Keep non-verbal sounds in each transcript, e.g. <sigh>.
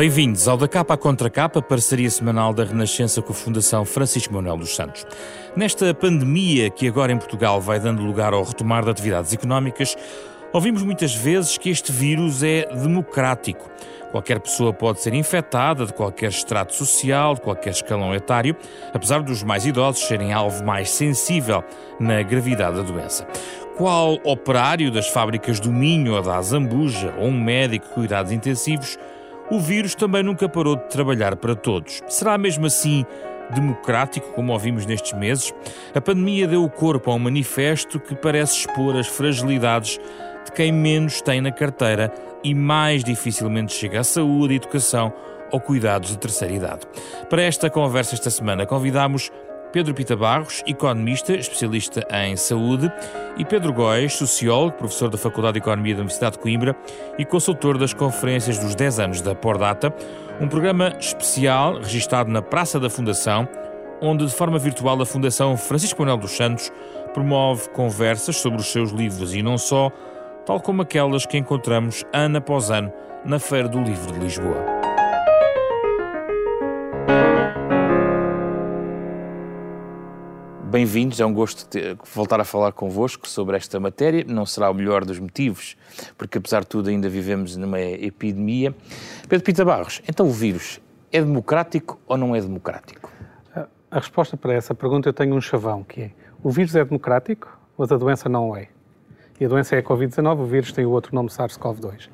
Bem-vindos ao Da Capa à Contra Capa, parceria semanal da Renascença com a Fundação Francisco Manuel dos Santos. Nesta pandemia que agora em Portugal vai dando lugar ao retomar de atividades económicas, ouvimos muitas vezes que este vírus é democrático. Qualquer pessoa pode ser infectada, de qualquer extrato social, de qualquer escalão etário, apesar dos mais idosos serem alvo mais sensível na gravidade da doença. Qual operário das fábricas do Minho ou da Azambuja, ou um médico de cuidados intensivos, o vírus também nunca parou de trabalhar para todos. Será mesmo assim democrático, como ouvimos nestes meses? A pandemia deu o corpo a um manifesto que parece expor as fragilidades de quem menos tem na carteira e mais dificilmente chega à saúde, educação ou cuidados de terceira idade. Para esta conversa esta semana convidamos Pedro Pita Barros, economista, especialista em saúde, e Pedro Góes, sociólogo, professor da Faculdade de Economia da Universidade de Coimbra e consultor das conferências dos 10 anos da Pordata, um programa especial registado na Praça da Fundação, onde de forma virtual a Fundação Francisco Manuel dos Santos promove conversas sobre os seus livros e não só, tal como aquelas que encontramos ano após ano na Feira do Livro de Lisboa. Bem-vindos, é um gosto ter, voltar a falar convosco sobre esta matéria. Não será o melhor dos motivos, porque apesar de tudo ainda vivemos numa epidemia. Pedro Pita Barros, então o vírus é democrático ou não é democrático? A resposta para essa pergunta eu tenho um chavão, que é o vírus é democrático, mas a doença não é. E a doença é a Covid-19, o vírus tem o outro nome SARS-CoV-2.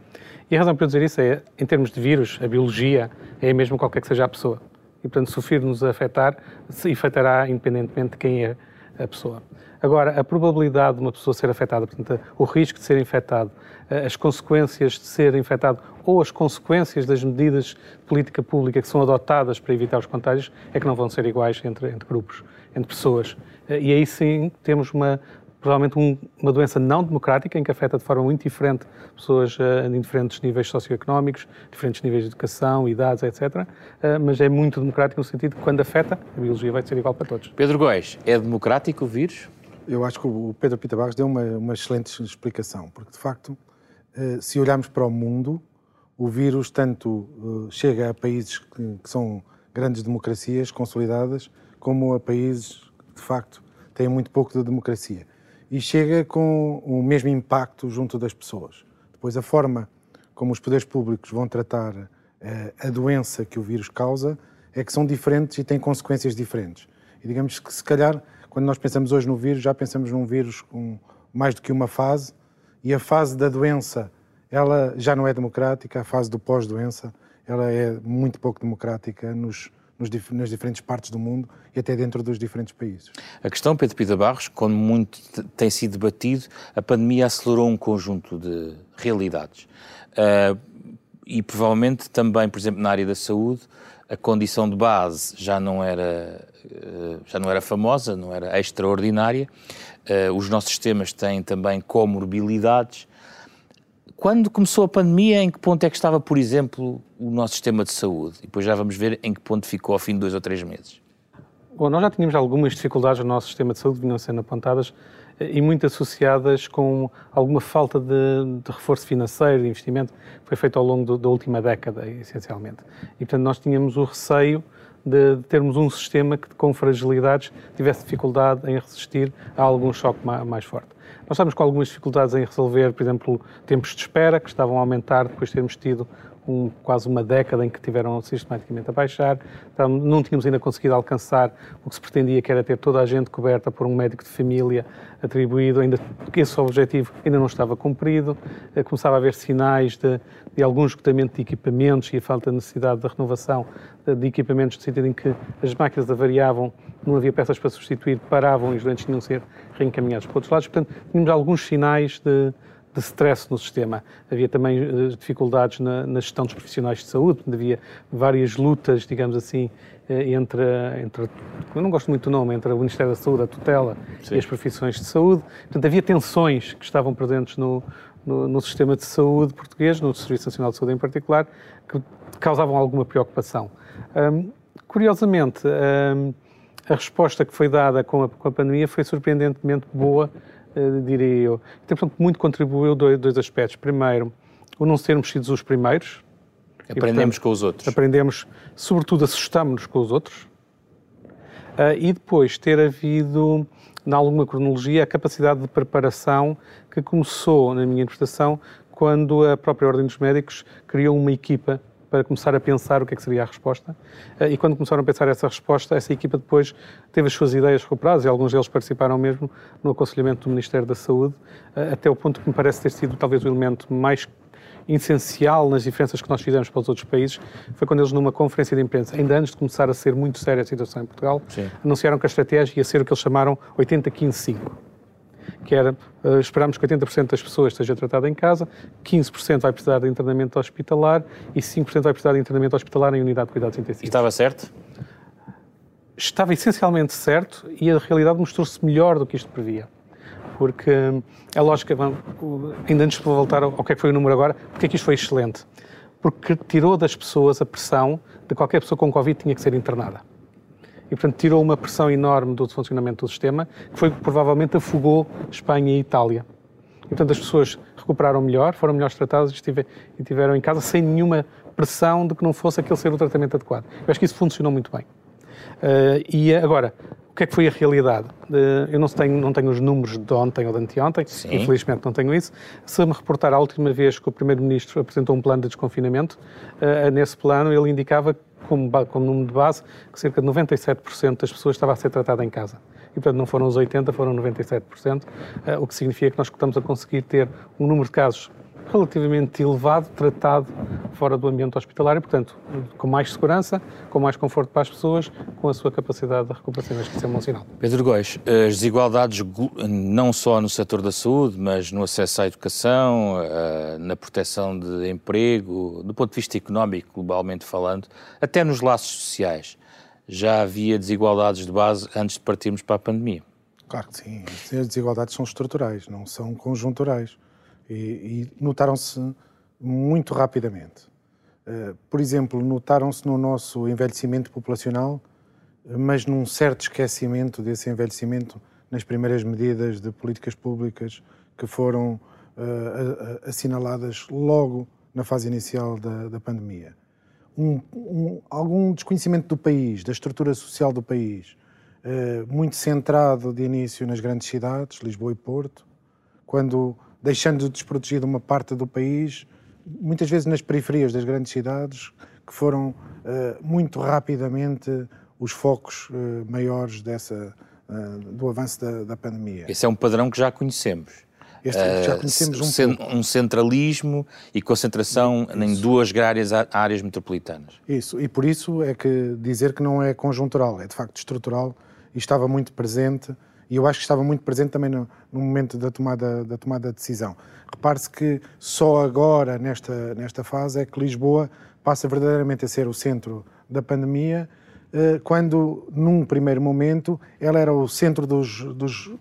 E a razão para eu dizer isso é, em termos de vírus, a biologia é a mesma qualquer que seja a pessoa e, portanto, se o vírus nos afetar, se afetará independentemente de quem é a pessoa. Agora, a probabilidade de uma pessoa ser afetada, portanto, o risco de ser infectado, as consequências de ser infectado ou as consequências das medidas de política pública que são adotadas para evitar os contágios é que não vão ser iguais entre, entre grupos, entre pessoas. E aí sim temos uma provavelmente um, uma doença não democrática, em que afeta de forma muito diferente pessoas uh, em diferentes níveis socioeconómicos, diferentes níveis de educação, idades, etc. Uh, eh, mas é muito democrático no sentido que, quando afeta, a biologia vai ser igual para todos. Pedro Góes, é democrático o vírus? Eu acho que o Pedro Pita Barros deu uma, uma excelente explicação, porque, de facto, uh, se olharmos para o mundo, o vírus tanto chega a países que, que são grandes democracias consolidadas, como a países que, de facto, têm muito pouco de democracia e chega com o mesmo impacto junto das pessoas. Depois, a forma como os poderes públicos vão tratar eh, a doença que o vírus causa é que são diferentes e têm consequências diferentes. E digamos que, se calhar, quando nós pensamos hoje no vírus, já pensamos num vírus com mais do que uma fase, e a fase da doença, ela já não é democrática, a fase do pós-doença, ela é muito pouco democrática nos, nos, nas diferentes partes do mundo e até dentro dos diferentes países. A questão, Pedro Pita Barros, quando muito tem sido debatido, a pandemia acelerou um conjunto de realidades. Uh, e provavelmente também, por exemplo, na área da saúde, a condição de base já não era, uh, já não era famosa, não era extraordinária. Uh, os nossos sistemas têm também comorbilidades quando começou a pandemia, em que ponto é que estava, por exemplo, o nosso sistema de saúde? E depois já vamos ver em que ponto ficou ao fim de dois ou três meses. Bom, nós já tínhamos algumas dificuldades no nosso sistema de saúde, vinham sendo apontadas, eh, e muito associadas com alguma falta de, de reforço financeiro, de investimento, que foi feito ao longo do, da última década, essencialmente. E, portanto, nós tínhamos o receio de, termos um sistema que, com fragilidades, tivesse dificuldade em resistir a algum choque mais forte. Nós estamos com algumas dificuldades em resolver, por exemplo, tempos de espera, que estavam a aumentar depois de termos tido um, quase uma década em que tiveram sistematicamente a baixar. Então, não tínhamos ainda conseguido alcançar o que se pretendia, que era ter toda a gente coberta por um médico de família atribuído, ainda esse objetivo ainda não estava cumprido. Eh, começava a haver sinais de, de algum esgotamento de equipamentos e a falta de necessidade de renovação de equipamentos, no sentido em que as máquinas avariavam, não havia peças para substituir, paravam e os doentes tinham de ser reencaminhados para outros lados. Portanto, tínhamos alguns sinais de, de stress no sistema. Havia também uh, dificuldades na, na, gestão dos profissionais de saúde, havia várias lutas, digamos assim, uh, entre, entre, eu não gosto muito do nome, entre o Ministério da Saúde, a tutela Sim. e as profissões de saúde. Portanto, havia tensões que estavam presentes no, no, no, sistema de saúde português, no Serviço Nacional de Saúde em particular, que causavam alguma preocupação. Curiosamente, a resposta que foi dada com a, com a pandemia foi surpreendentemente boa, diria eu. Então, portanto, muito contribuiu dois, dois aspectos. Primeiro, o não sermos sido os primeiros, Aprendemos e, portanto, com os outros. Aprendemos, sobretudo, assustamos-nos com os outros. Uh, e depois ter havido, em alguma cronologia, a capacidade de preparação que começou, na minha interpretação, quando a própria Ordem dos Médicos criou uma equipa para começar a pensar o que é que seria a resposta. Eh, e quando começaram a pensar essa resposta, essa equipa depois teve as suas ideias recuperadas e alguns deles participaram mesmo no aconselhamento do Ministério da Saúde, eh, até o ponto que me parece ter sido talvez o elemento mais essencial nas diferenças que nós fizemos para os outros países foi quando eles, numa conferência de imprensa, ainda antes de começar a ser muito séria a situação em Portugal, Sim. anunciaram que a estratégia ia ser o que eles chamaram 80-15-5 que era uh, esperamos que 80% das pessoas esteja tratada em casa, 15% vai precisar de internamento hospitalar e 5% vai precisar de internamento hospitalar em unidade de cuidados intensivos. Estava certo? Estava essencialmente certo e a realidade mostrou-se melhor do que isto previa. Porque a lógica, ainda antes de voltar ao que é que foi o número agora, porque é que isto foi excelente? Porque tirou das pessoas a pressão de qualquer pessoa com Covid tinha que ser internada e, portanto, tirou uma pressão enorme do funcionamento do sistema, que foi que provavelmente afogou Espanha e Itália. E, portanto, as pessoas recuperaram melhor, foram melhor tratadas e tiveram em casa sem nenhuma pressão de que não fosse aquele ser o tratamento adequado. Eu acho que isso funcionou muito bem. Uh, e agora, o que é que foi a realidade? Uh, eu não tenho, não tenho os números de ontem ou de anteontem, Sim. infelizmente não tenho isso. Se me reportar a última vez que o Primeiro-Ministro apresentou um plano de desconfinamento, uh, nesse plano ele indicava como, como número de base, que cerca de 97% das pessoas estava a ser tratada em casa. E, portanto, não foram os 80%, foram 97%, eh, o que significa que nós estamos a conseguir ter um número de casos relativamente elevado, tratado fora do ambiente hospitalar e, portanto, com mais segurança, com mais conforto para as pessoas, com a sua capacidade de recuperação. Acho que isso é um bom sinal. Pedro Góis, as desigualdades não só no setor da saúde, mas no acesso à educação, eh, na proteção de emprego, do ponto de vista económico, globalmente falando, até nos laços sociais, já havia desigualdades de base antes de partirmos para a pandemia. Claro que sim. As desigualdades são estruturais, não são conjunturais e, e notaram-se muito rapidamente. Uh, por exemplo, notaram-se no nosso envelhecimento populacional, mas num certo esquecimento desse envelhecimento nas primeiras medidas de políticas públicas que foram uh, assinaladas logo na fase inicial da, da pandemia. Um, um, algum desconhecimento do país, da estrutura social do país, uh, muito centrado de início nas grandes cidades, Lisboa e Porto, quando deixando desprotegida uma parte do país, muitas vezes nas periferias das grandes cidades, que foram uh, muito rapidamente os focos uh, maiores dessa, uh, do avanço da, da, pandemia. Esse é um padrão que já conhecemos. Este, já conhecemos um, um, centralismo e concentração isso. em duas grandes áreas metropolitanas. Isso, e por isso é que dizer que não é conjuntural, é de facto estrutural e estava muito presente e eu acho que estava muito presente também no, no momento da tomada, da tomada de decisão. Repare-se que só agora, nesta, nesta fase, é que Lisboa passa verdadeiramente a ser o centro da pandemia, eh, quando, num primeiro momento, ela era o centro dos, dos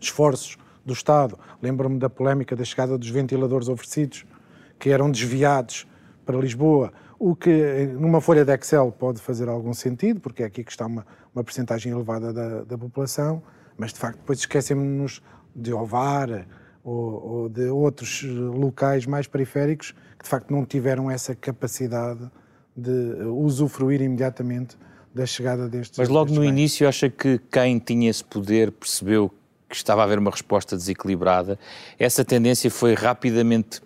esforços do Estado. Lembro-me da polémica da chegada dos ventiladores oferecidos, que eram desviados para Lisboa, o que numa folha de Excel pode fazer algum sentido, porque é aqui que está uma, uma percentagem elevada da, da população, mas de facto depois esquecemos-nos de Ovar ou, ou, de outros locais mais periféricos que de facto não tiveram essa capacidade de usufruir imediatamente da chegada destes. Mas logo destes no bens. início acha que quem tinha esse poder percebeu que estava a haver uma resposta desequilibrada. Essa tendência foi rapidamente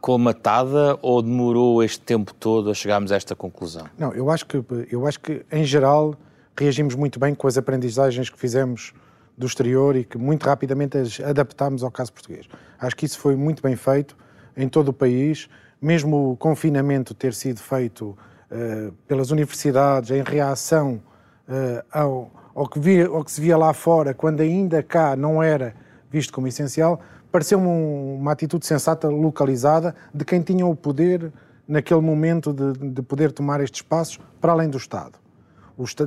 colmatada ou demorou este tempo todo a chegarmos a esta conclusão? Não, eu acho que eu acho que em geral reagimos muito bem com as aprendizagens que fizemos do exterior e que muito rapidamente as adaptámos ao caso português. Acho que isso foi muito bem feito em todo o país, mesmo o confinamento ter sido feito uh, pelas universidades em reação uh, ao, ao, que via, ao, que se via lá fora, quando ainda cá não era visto como essencial, pareceu-me um, uma atitude sensata, localizada, de quem tinha o poder, naquele momento, de, de poder tomar estes passos para além do Estado.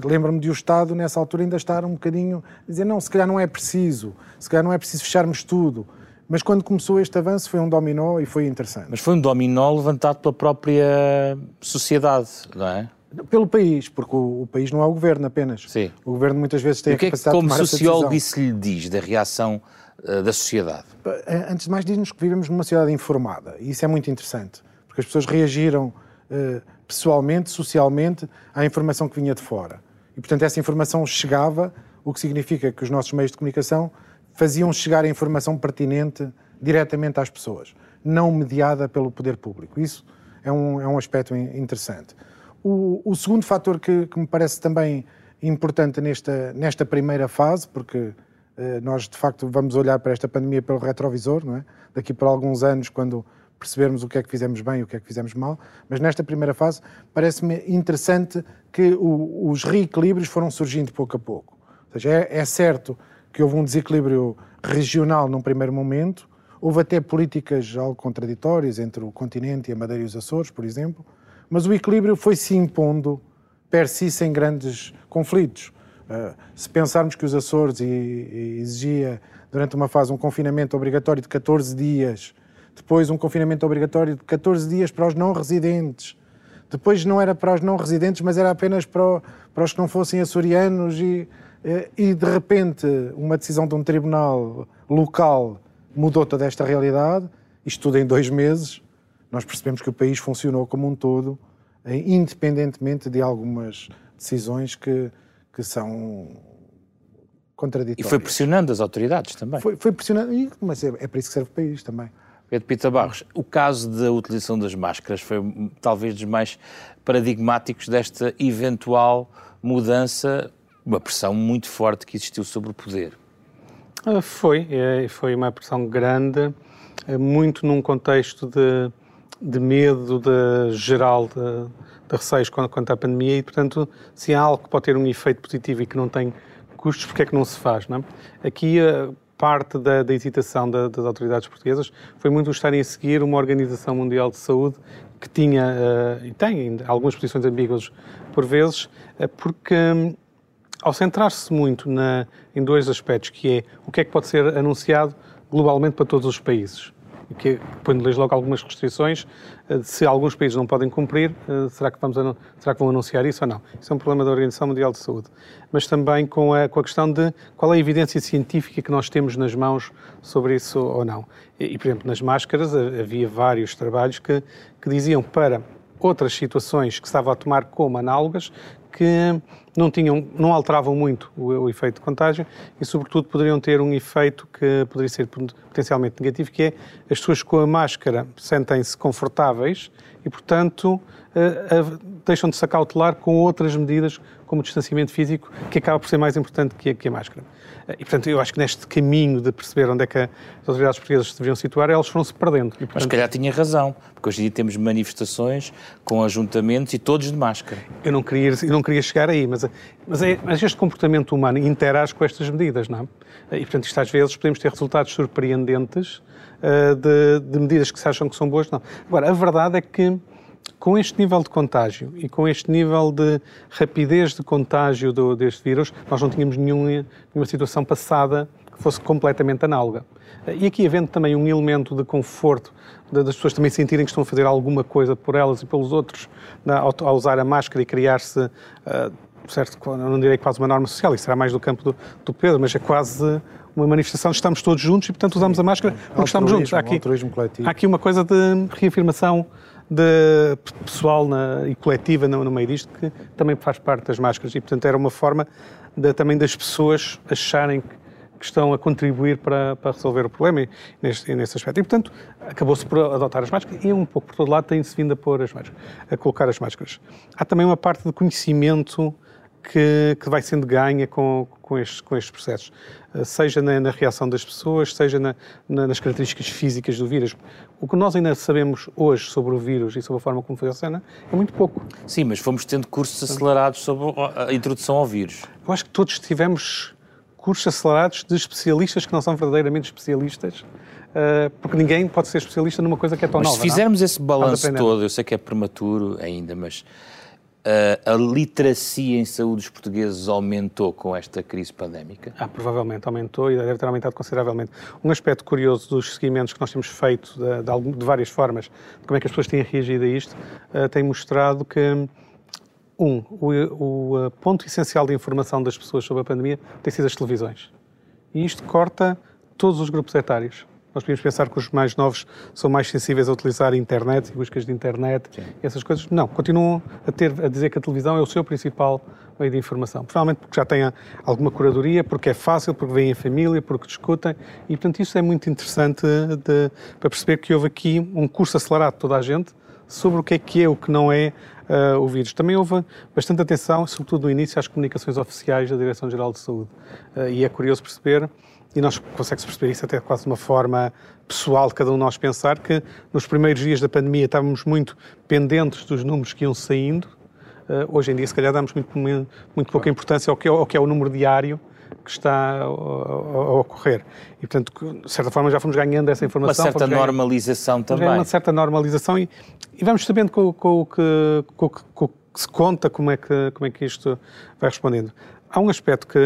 Lembro-me de o Estado, nessa altura, ainda estar um bocadinho a dizer: não, se calhar não é preciso, se calhar não é preciso fecharmos tudo. Mas quando começou este avanço foi um dominó e foi interessante. Mas foi um dominó levantado pela própria sociedade, não é? Pelo país, porque o, o, país não é o governo apenas. Sim. O governo muitas vezes tem e a capacidade que, de tomar Como sociólogo, isso lhe diz da reação uh, da sociedade? Eh, antes de mais, diz-nos que vivemos numa sociedade informada e isso é muito interessante, porque as pessoas reagiram uh, pessoalmente, socialmente, à informação que vinha de fora. E, portanto, essa informação chegava, o que significa que os nossos meios de comunicação faziam chegar a informação pertinente diretamente às pessoas, não mediada pelo poder público. Isso é um, é um aspecto interessante. O, o segundo fator que, que, me parece também importante nesta, nesta primeira fase, porque eh, nós de facto vamos olhar para esta pandemia pelo retrovisor, não é? daqui por alguns anos, quando percebermos o que é que fizemos bem e o que é que fizemos mal, mas nesta primeira fase parece-me interessante que o, os reequilíbrios foram surgindo pouco a pouco. Ou seja, é, é certo que houve um desequilíbrio regional num primeiro momento, houve até políticas algo contraditórias entre o continente e a Madeira e os Açores, por exemplo, mas o equilíbrio foi se impondo per si sem grandes conflitos. Uh, se pensarmos que os Açores e, e exigia durante uma fase um confinamento obrigatório de 14 dias, depois um confinamento obrigatório de 14 dias para os não residentes, depois não era para os não residentes, mas era apenas para, o, para os que não fossem açorianos e, eh, e de repente uma decisão de um tribunal local mudou toda esta realidade, isto tudo em dois meses, nós percebemos que o país funcionou como um todo, eh, independentemente de algumas decisões que, que são contraditórias. E foi pressionando as autoridades também. Foi, foi pressionando, mas é, é para isso que serve o país também. Pedro Pita Barros, o caso da utilização das máscaras foi talvez dos mais paradigmáticos desta eventual mudança, uma pressão muito forte que existiu sobre o poder. Ah, foi, é, foi uma pressão grande, é, muito num contexto de, de medo de geral de, de receios quanto à pandemia e, portanto, se há algo que pode ter um efeito positivo e que não tem custos, porque é que não se faz? Não é? Aqui ah, parte da, da hesitação da, das autoridades portuguesas. Foi muito estarem a seguir uma Organização Mundial de Saúde que tinha uh, e tem algumas posições ambíguas por vezes, uh, porque um, ao centrar-se muito na, em dois aspectos, que é o que é que pode ser anunciado globalmente para todos os países que põe-lhes logo algumas restrições. Eh, se alguns países não podem cumprir, eh, será que, vamos, será que vão anunciar isso ou não? Isso é um problema da Organização Mundial de Saúde. Mas também com a, com a questão de qual é a evidência científica que nós temos nas mãos sobre isso ou não. E, por exemplo, nas máscaras havia vários trabalhos que, que diziam para outras situações que estava a tomar como análogas que não, tinham, não alteravam muito o, o, efeito de contágio e, sobretudo, poderiam ter um efeito que poderia ser potencialmente negativo, que é as pessoas com a máscara sentem-se confortáveis e, portanto, uh, deixam de se acautelar com outras medidas, como o distanciamento físico, que acaba por ser mais importante que a, que a máscara. E, portanto, eu acho que neste caminho de perceber onde é que as autoridades portuguesas se deveriam situar, elas foram-se perdendo. E, portanto... Mas, calhar, tinha razão, porque hoje em dia temos manifestações com ajuntamentos e todos de máscara. Eu não queria, eu não queria chegar aí, mas, mas, é, mas este comportamento humano interage com estas medidas, não é? E, portanto, isto às vezes podemos ter resultados surpreendentes uh, de, de medidas que se acham que são boas, não. Agora, a verdade é que com este nível de contágio e com este nível de rapidez de contágio do, deste vírus, nós não tínhamos nenhuma, nenhuma situação passada que fosse completamente análoga. E aqui havendo também um elemento de conforto das pessoas também sentirem que estão a fazer alguma coisa por elas e pelos outros ao, usar a máscara e criar-se, uh, certo, não direi quase uma norma social, isso será mais do campo do, do Pedro, mas é quase uma manifestação, estamos todos juntos e, portanto, usamos a máscara porque estamos juntos. Há aqui, há aqui uma coisa de reafirmação de pessoal na, e coletiva no, no, meio disto que também faz parte das máscaras e, portanto, era uma forma de, também das pessoas acharem que, que estão a contribuir para, para resolver o problema e, neste, nesse aspecto. E, portanto, acabou-se por adotar as máscaras e um pouco por todo lado tem-se vindo a pôr as máscaras, a colocar as máscaras. Há também uma parte de conhecimento que, que vai sendo ganha com, com, estes, com estes processos, eh, seja na, na reação das pessoas, seja na, na, nas características físicas do vírus. O que nós ainda sabemos hoje sobre o vírus e sobre a forma como funciona é muito pouco. Sim, mas fomos tendo cursos acelerados sobre a introdução ao vírus. Eu acho que todos tivemos cursos acelerados de especialistas que não são verdadeiramente especialistas, uh, porque ninguém pode ser especialista numa coisa que é tão mas nova. Se fizermos não? esse balanço todo, eu sei que é prematuro ainda, mas a literacia em saúde dos portugueses aumentou com esta crise pandémica? Ah, provavelmente aumentou e deve ter aumentado consideravelmente. Um aspecto curioso dos seguimentos que nós temos feito de, de, de várias formas, de como é que as pessoas têm reagido a isto, uh, tem mostrado que, um, o, o ponto essencial de informação das pessoas sobre a pandemia tem sido as televisões. E isto corta todos os grupos etários. Nós podemos pensar que os mais novos são mais sensíveis a utilizar a internet e buscas de internet, Sim. essas coisas. Não, continuam a, ter, a dizer que a televisão é o seu principal meio de informação. Provavelmente porque já têm alguma curadoria, porque é fácil, porque vêm em família, porque discutem. E, portanto, isso é muito interessante de, para perceber que houve aqui um curso acelerado de toda a gente sobre o que é que é, o que não é uh, o vírus. Também houve bastante atenção, sobretudo no início, às comunicações oficiais da Direção-Geral de Saúde. Uh, e é curioso perceber, e nós conseguimos perceber isso até quase de uma forma pessoal de cada um de nós pensar, que nos primeiros dias da pandemia estávamos muito pendentes dos números que iam saindo. Uh, hoje em dia, se calhar, damos muito, muito pouca importância ao que, é, ao que é o número diário que está a, ocorrer. E, portanto, de certa forma, já fomos ganhando essa informação. Uma certa normalização também. Uma certa normalização e, e vamos sabendo com, com, o que, com, com, o que se conta como é que, como é que isto vai respondendo. Há um aspecto que,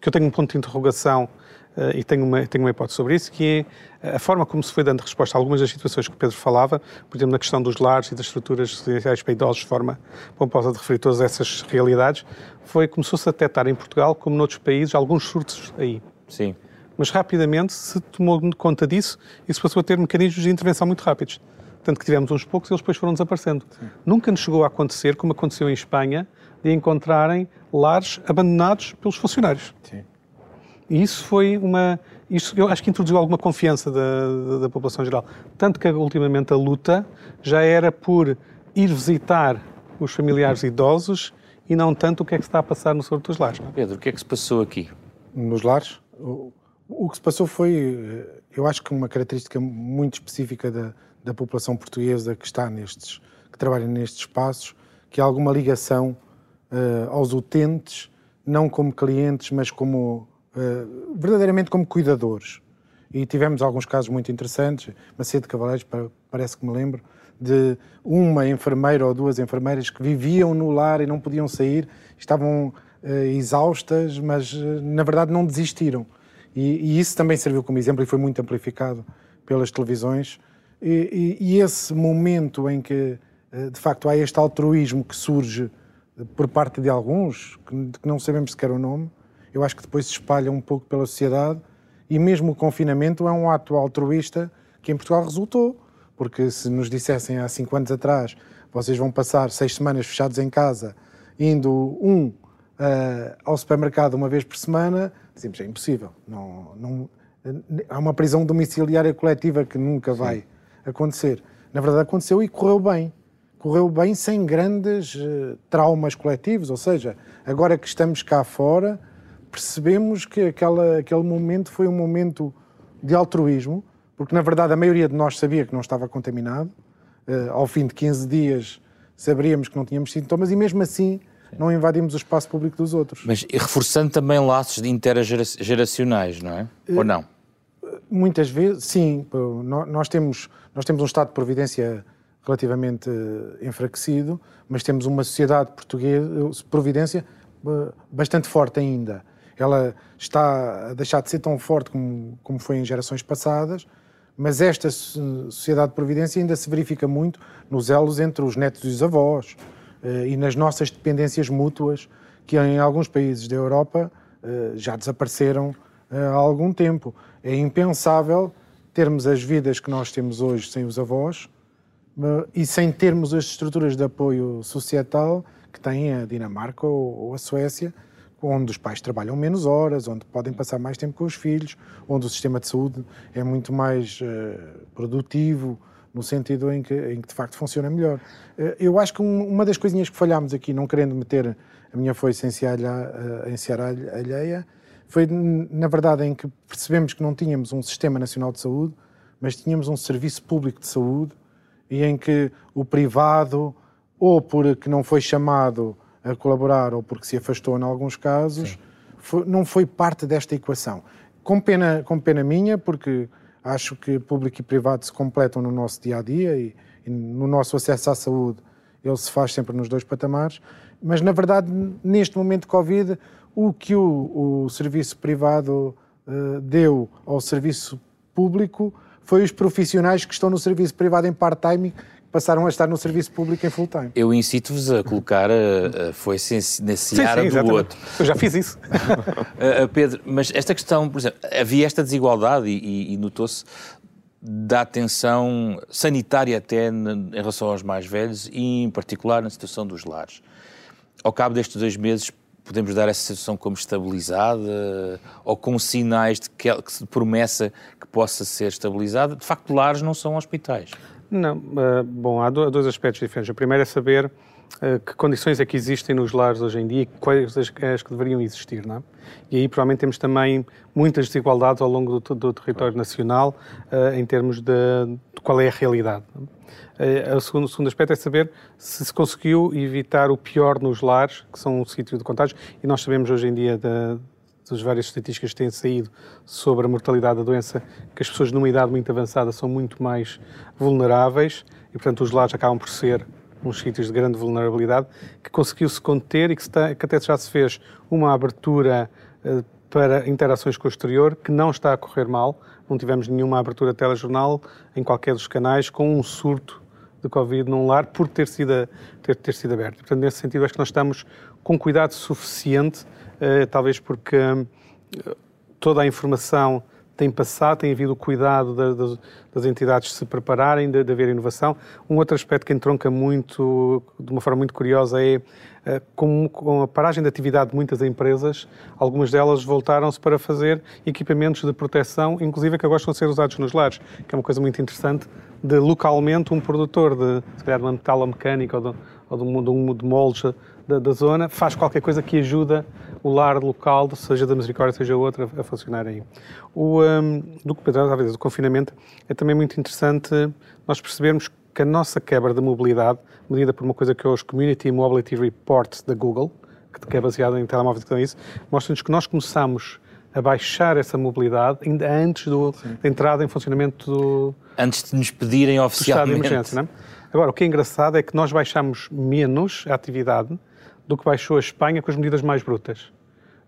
que eu tenho um ponto de interrogação e tenho uma, tenho uma hipótese sobre isso, que é a forma como se foi dando resposta a algumas das situações que o Pedro falava, por exemplo, na questão dos lares e das estruturas residenciais para idosos, de forma pomposa de referir todas essas realidades, foi começou-se a detectar em Portugal, como noutros países, alguns surtos aí. Sim. Mas rapidamente se tomou conta disso e se passou a ter mecanismos de intervenção muito rápidos. Tanto que tivemos uns poucos e eles depois foram desaparecendo. Sim. Nunca nos chegou a acontecer, como aconteceu em Espanha, de encontrarem lares abandonados pelos funcionários. Sim. E isso foi uma. Isso eu acho que introduziu alguma confiança da, da, da população geral. Tanto que ultimamente a luta já era por ir visitar os familiares idosos e não tanto o que é que se está a passar no Sorte dos Lares. Pedro, o que é que se passou aqui? Nos lares? O, o que se passou foi, eu acho que uma característica muito específica da, da população portuguesa que está nestes, que trabalha nestes espaços, que há alguma ligação uh, aos utentes, não como clientes, mas como uh, verdadeiramente como cuidadores. E tivemos alguns casos muito interessantes. Macedo Cavaleiros, parece que me lembro, de uma enfermeira ou duas enfermeiras que viviam no lar e não podiam sair, estavam uh, exaustas, mas uh, na verdade não desistiram. E, e, isso também serviu como exemplo e foi muito amplificado pelas televisões. E, e, e esse momento em que, uh, de facto, há este altruísmo que surge por parte de alguns, que, que não sabemos sequer o nome, eu acho que depois se espalha um pouco pela sociedade. E mesmo o confinamento é um ato altruísta que em Portugal resultou porque se nos dissessem há cinco anos atrás vocês vão passar seis semanas fechados em casa, indo um uh, ao supermercado uma vez por semana, dizemos é impossível. Não, não, há uma prisão domiciliária coletiva que nunca Sim. vai acontecer. Na verdade, aconteceu e correu bem. Correu bem sem grandes uh, traumas coletivos, ou seja, agora que estamos cá fora, percebemos que aquela, aquele momento foi um momento de altruísmo porque na verdade a maioria de nós sabia que não estava contaminado. Uh, ao fim de 15 dias saberíamos que não tínhamos sintomas e mesmo assim não invadimos o espaço público dos outros. Mas reforçando também laços intergeracionais, não é? Uh, Ou não? Muitas vezes, sim. Nós temos, nós temos um Estado de Providência relativamente eh, enfraquecido, mas temos uma sociedade portuguesa, Providência bastante forte ainda. Ela está a deixar de ser tão forte como, como foi em gerações passadas, mas esta sociedade de providência ainda se verifica muito nos elos entre os netos e os avós eh, e nas nossas dependências mútuas, que em alguns países da Europa eh, já desapareceram eh, há algum tempo. É impensável termos as vidas que nós temos hoje sem os avós e sem termos as estruturas de apoio societal que tem a Dinamarca ou a Suécia, onde os pais trabalham menos horas, onde podem passar mais tempo com os filhos, onde o sistema de saúde é muito mais uh, produtivo, no sentido em que, em que de facto funciona melhor. Uh, eu acho que um, uma das coisinhas que falhámos aqui, não querendo meter a minha foice em seara, uh, em seara alheia, foi na verdade em que percebemos que não tínhamos um sistema nacional de saúde, mas tínhamos um serviço público de saúde e em que o privado, ou porque não foi chamado a colaborar ou porque se afastou em alguns casos, foi, não foi parte desta equação. Com pena, com pena minha, porque acho que público e privado se completam no nosso dia a dia e, e no nosso acesso à saúde ele se faz sempre nos dois patamares, mas na verdade, neste momento de Covid, o que o, o serviço privado uh, deu ao serviço público foi os profissionais que estão no serviço privado em part-time passaram a estar no serviço público em full time. Eu incito-vos a colocar, uh, foi nesse área do exatamente. outro. Eu já fiz isso. <laughs> uh, Pedro, mas esta questão, por exemplo, havia esta desigualdade e, e notou-se da atenção sanitária até em relação aos mais velhos e em particular na situação dos lares. Ao cabo destes dois meses podemos dar essa situação como estabilizada ou com sinais de, que, de promessa que possa ser estabilizada? De facto, lares não são hospitais. Não, uh, bom, há dois aspectos diferentes. O primeiro é saber uh, que condições é que existem nos lares hoje em dia e quais as, as que deveriam existir, não é? E aí provavelmente temos também muitas desigualdades ao longo do, do território nacional uh, em termos de, de, qual é a realidade. Uh, o, segundo, o segundo aspecto é saber se se conseguiu evitar o pior nos lares, que são um sítio de contágio, e nós sabemos hoje em dia da, das várias estatísticas que têm saído sobre a mortalidade da doença, que as pessoas numa idade muito avançada são muito mais vulneráveis e, portanto, os lares acabam por ser uns sítios de grande vulnerabilidade, que conseguiu-se conter e que, está, que, até já se fez uma abertura uh, para interações com o exterior, que não está a correr mal. Não tivemos nenhuma abertura telejornal em qualquer dos canais com um surto de Covid num lar por ter sido, ter, ter sido aberto. Portanto, nesse sentido, acho que nós estamos com cuidado suficiente eh, talvez porque hum, toda a informação tem passado, tem havido cuidado das, das entidades se prepararem, de, de, haver inovação. Um outro aspecto que entronca muito, de uma forma muito curiosa, é eh, com, com, a paragem de atividade de muitas empresas, algumas delas voltaram-se para fazer equipamentos de proteção, inclusive que gostam de ser usados nos lares, que é uma coisa muito interessante, de localmente um produtor de, se calhar, de uma metalomecânica ou de, ou de, um, de moldes da, da, zona, faz qualquer coisa que ajuda o lar local, seja da Misericórdia, seja outra, a funcionar aí. O, um, do que talvez confinamento, é também muito interessante nós percebermos que a nossa quebra de mobilidade, medida por uma coisa que é os Community Mobility Reports da Google, que é baseada em telemóveis que isso, mostra-nos que nós começamos a baixar essa mobilidade ainda antes do, da entrada em funcionamento do... Antes de nos pedirem oficialmente. Do estado de emergência, não é? Agora, o que é engraçado é que nós baixamos menos a atividade do que baixou a Espanha com as medidas mais brutas.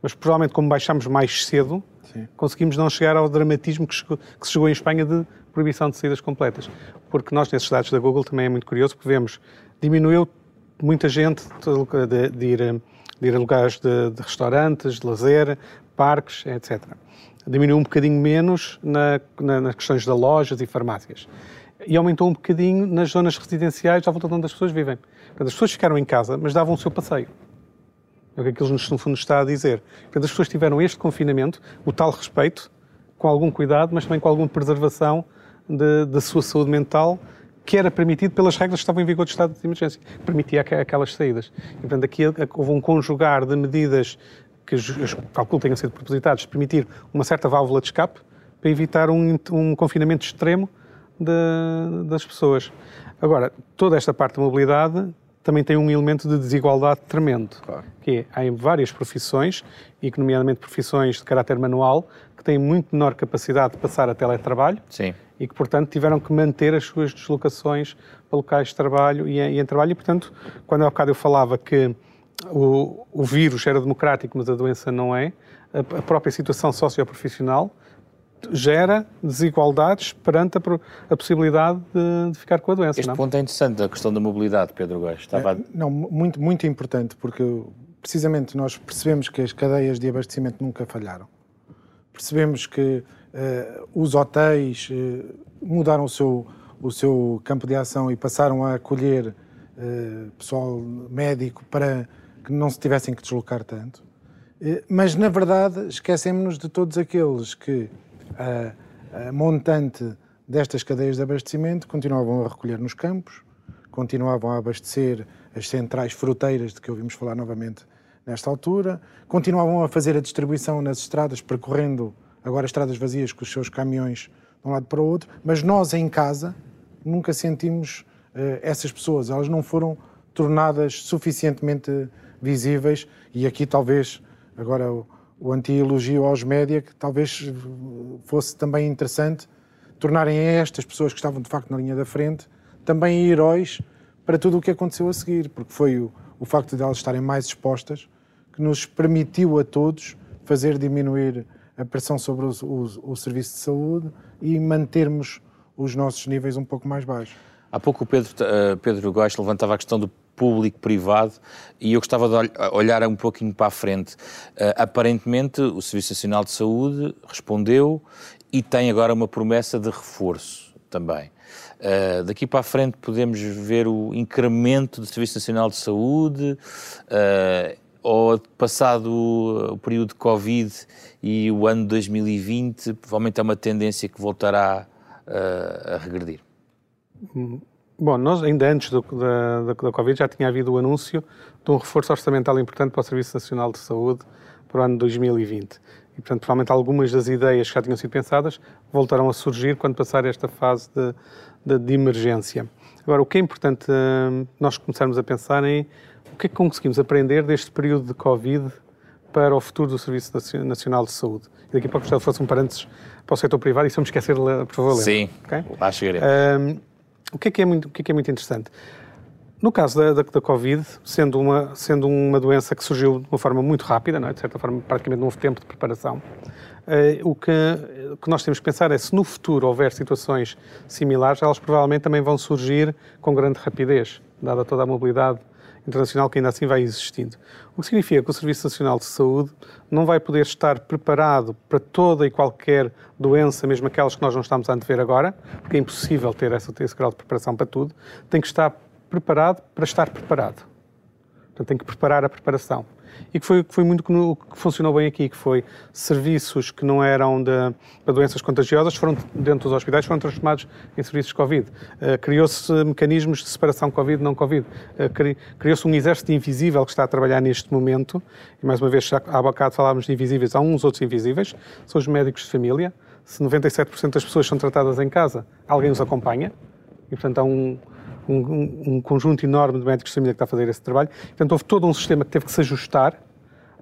Mas provavelmente, como baixamos mais cedo, Sim. conseguimos não chegar ao dramatismo que, chegou, que, se chegou em Espanha de proibição de saídas completas. Porque nós, nesses dados da Google, também é muito curioso, porque vemos, diminuiu muita gente de, de, ir, de ir, a lugares de, de, restaurantes, de lazer, parques, etc. Diminuiu um bocadinho menos na, na, nas questões de lojas e farmácias e aumentou um bocadinho nas zonas residenciais à volta de onde as pessoas vivem. Portanto, as pessoas ficaram em casa, mas davam o seu passeio. É o que aquilo, no fundo, está a dizer. Portanto, as pessoas tiveram este confinamento, o tal respeito, com algum cuidado, mas também com alguma preservação da sua saúde mental, que era permitido pelas regras que estavam em vigor do estado de emergência. Permitia aquelas saídas. E, portanto, aqui houve um conjugar de medidas que, calculo, tenham sido propositadas, permitir uma certa válvula de escape para evitar um, um confinamento extremo de, das pessoas. Agora, toda esta parte da mobilidade também tem um elemento de desigualdade tremendo, claro. que é, há várias profissões, e nomeadamente profissões de caráter manual, que têm muito menor capacidade de passar a teletrabalho Sim. e que, portanto, tiveram que manter as suas deslocações para locais de trabalho e, e em trabalho. E, portanto, quando há bocado eu falava que o, o vírus era democrático, mas a doença não é, a, a própria situação socioprofissional gera desigualdades perante a, a possibilidade de, de, ficar com a doença. Este não? ponto é interessante, a questão da mobilidade, Pedro Góes. Estava... É, não, muito, muito importante, porque precisamente nós percebemos que as cadeias de abastecimento nunca falharam. Percebemos que uh, os hotéis uh, mudaram o seu, o seu campo de ação e passaram a acolher uh, pessoal médico para que não se tivessem que deslocar tanto. Mas, na verdade, esquecemos-nos de todos aqueles que a, montante destas cadeias de abastecimento continuavam a recolher nos campos, continuavam a abastecer as centrais fruteiras de que ouvimos falar novamente nesta altura, continuavam a fazer a distribuição nas estradas, percorrendo agora estradas vazias com os seus caminhões de um lado para o outro, mas nós em casa nunca sentimos uh, essas pessoas, elas não foram tornadas suficientemente visíveis e aqui talvez agora o anti-elogio aos média, que talvez fosse também interessante tornarem estas pessoas que estavam de facto na linha da frente também heróis para tudo o que aconteceu a seguir, porque foi o, o facto de elas estarem mais expostas que nos permitiu a todos fazer diminuir a pressão sobre o, o, o serviço de saúde e mantermos os nossos níveis um pouco mais baixos. Há pouco o Pedro, uh, Pedro Góes levantava a questão do público-privado e eu gostava de olhar um pouquinho para a frente. Uh, aparentemente, o Serviço Nacional de Saúde respondeu e tem agora uma promessa de reforço também. Uh, daqui para a frente podemos ver o incremento do Serviço Nacional de Saúde, uh, ou passado o, período de Covid e o ano 2020, provavelmente é uma tendência que voltará uh, a regredir. Bom, nós ainda antes do, da, da, da, Covid já tinha havido o anúncio de um reforço orçamental importante para o Serviço Nacional de Saúde para o ano 2020. E, portanto, provavelmente algumas das ideias que já tinham sido pensadas voltarão a surgir quando passar esta fase de, de, de emergência. Agora, o que é importante uh, nós começarmos a pensar em o que é que conseguimos aprender deste período de Covid para o futuro do Serviço Nacional de Saúde. E daqui a pouco gostava fosse um parênteses para o setor privado e se eu me esquecer, por favor, lembra. Sim, okay? lá chegaremos. Uh, o que é que é muito, o que é, que é muito interessante? No caso da, da, da, Covid, sendo uma, sendo uma doença que surgiu de uma forma muito rápida, não é? de certa forma, praticamente não houve tempo de preparação, eh, o que, que, nós temos que pensar é se no futuro houver situações similares, elas provavelmente também vão surgir com grande rapidez, dada toda a mobilidade internacional que ainda assim vai existindo. O que significa que o Serviço Nacional de Saúde não vai poder estar preparado para toda e qualquer doença, mesmo aquelas que nós não estamos a antever agora, porque é impossível ter, essa, ter esse grau de preparação para tudo, tem que estar preparado para estar preparado. Portanto, tem que preparar a preparação e que foi, que foi muito que, no, que funcionou bem aqui, que foi serviços que não eram de, para doenças contagiosas, foram dentro dos hospitais, foram transformados em serviços Covid. Uh, Criou-se mecanismos de separação Covid não Covid. Uh, cri, Criou-se um exército invisível que está a trabalhar neste momento, e mais uma vez, já há bocado falávamos de invisíveis, há uns outros invisíveis, são os médicos de família. Se 97% das pessoas são tratadas em casa, alguém os acompanha, e portanto há um, um, um, conjunto enorme de médicos de família que está a fazer esse trabalho. Portanto, houve todo um sistema que teve que se ajustar